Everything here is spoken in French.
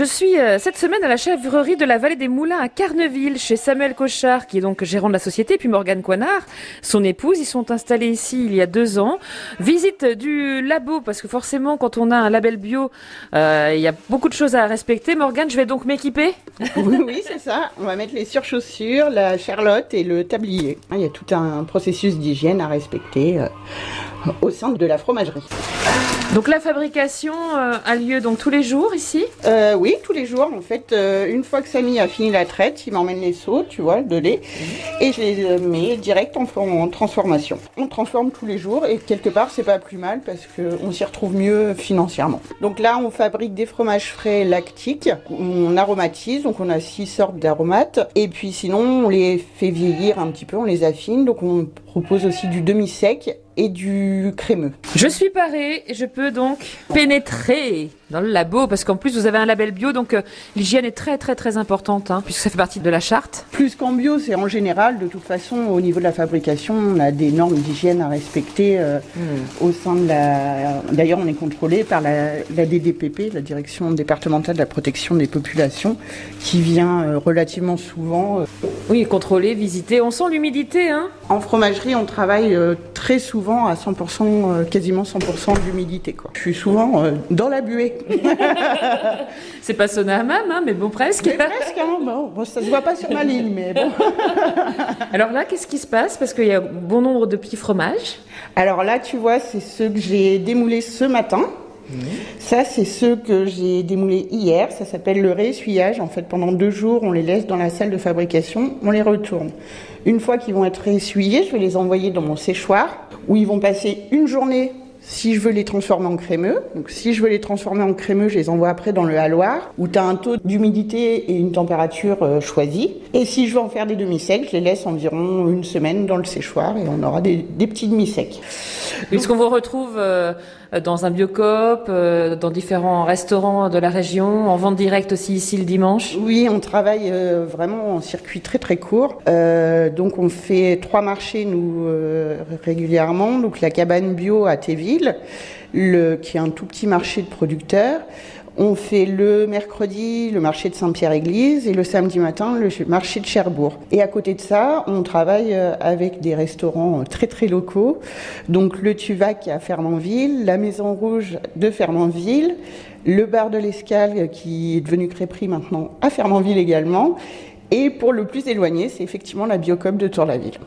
Je suis euh, cette semaine à la chèvrerie de la vallée des Moulins à Carneville, chez Samuel Cochard, qui est donc gérant de la société, puis Morgane Coinard, son épouse. Ils sont installés ici il y a deux ans. Visite du labo, parce que forcément, quand on a un label bio, euh, il y a beaucoup de choses à respecter. Morgane, je vais donc m'équiper? Oui, oui, c'est ça. On va mettre les surchaussures, la charlotte et le tablier. Il y a tout un processus d'hygiène à respecter euh, au sein de la fromagerie. Donc la fabrication euh, a lieu donc tous les jours ici? Euh, oui, tous les jours, en fait, euh, une fois que Samy a fini la traite, il m'emmène les seaux, tu vois, de lait, et je les mets direct en, en transformation. On transforme tous les jours, et quelque part, c'est pas plus mal parce qu'on s'y retrouve mieux financièrement. Donc là, on fabrique des fromages frais lactiques, on aromatise, donc on a six sortes d'aromates, et puis sinon, on les fait vieillir un petit peu, on les affine, donc on propose aussi du demi-sec et du crémeux. Je suis parée et je peux donc pénétrer dans le labo parce qu'en plus vous avez un label bio donc euh, l'hygiène est très très très importante hein, puisque ça fait partie de la charte. Plus qu'en bio, c'est en général, de toute façon, au niveau de la fabrication, on a des normes d'hygiène à respecter euh, au sein de la... D'ailleurs, on est contrôlé par la, la DDPP, la Direction départementale de la protection des populations, qui vient euh, relativement souvent. Oui, contrôler, visiter. On sent l'humidité hein. En on travaille euh, très souvent à 100%, euh, quasiment 100% d'humidité. quoi. Je suis souvent euh, dans la buée. C'est pas sonné à même hein, mais bon presque. Mais presque, hein, bon, bon, ça se voit pas sur ma ligne, mais bon. Alors là, qu'est-ce qui se passe? Parce qu'il y a bon nombre de petits fromages. Alors là, tu vois, c'est ceux que j'ai démoulés ce matin. Ça, c'est ceux que j'ai démoulés hier. Ça s'appelle le réessuyage. En fait, pendant deux jours, on les laisse dans la salle de fabrication, on les retourne. Une fois qu'ils vont être réessuyés, je vais les envoyer dans mon séchoir où ils vont passer une journée si je veux les transformer en crémeux. Donc, si je veux les transformer en crémeux, je les envoie après dans le haloir où tu as un taux d'humidité et une température euh, choisie. Et si je veux en faire des demi-secs, je les laisse environ une semaine dans le séchoir et on aura des petits demi-secs. Puisqu'on vous retrouve euh, dans un biocoop, euh, dans différents restaurants de la région, en vente directe aussi ici le dimanche? Oui, on travaille euh, vraiment en circuit très très court. Euh, donc on fait trois marchés nous régulièrement. Donc la cabane bio à Théville, le, qui est un tout petit marché de producteurs. On fait le mercredi le marché de Saint-Pierre-Église et le samedi matin le marché de Cherbourg. Et à côté de ça, on travaille euh, avec des restaurants très très locaux. Donc le Tuvac à Fernandville, la Maison Rouge de Fernandville, le bar de l'Escale qui est devenu Crêperie maintenant à Fernandville également. Et pour le plus éloigné, c'est effectivement la Biocop de Tour-la-Ville.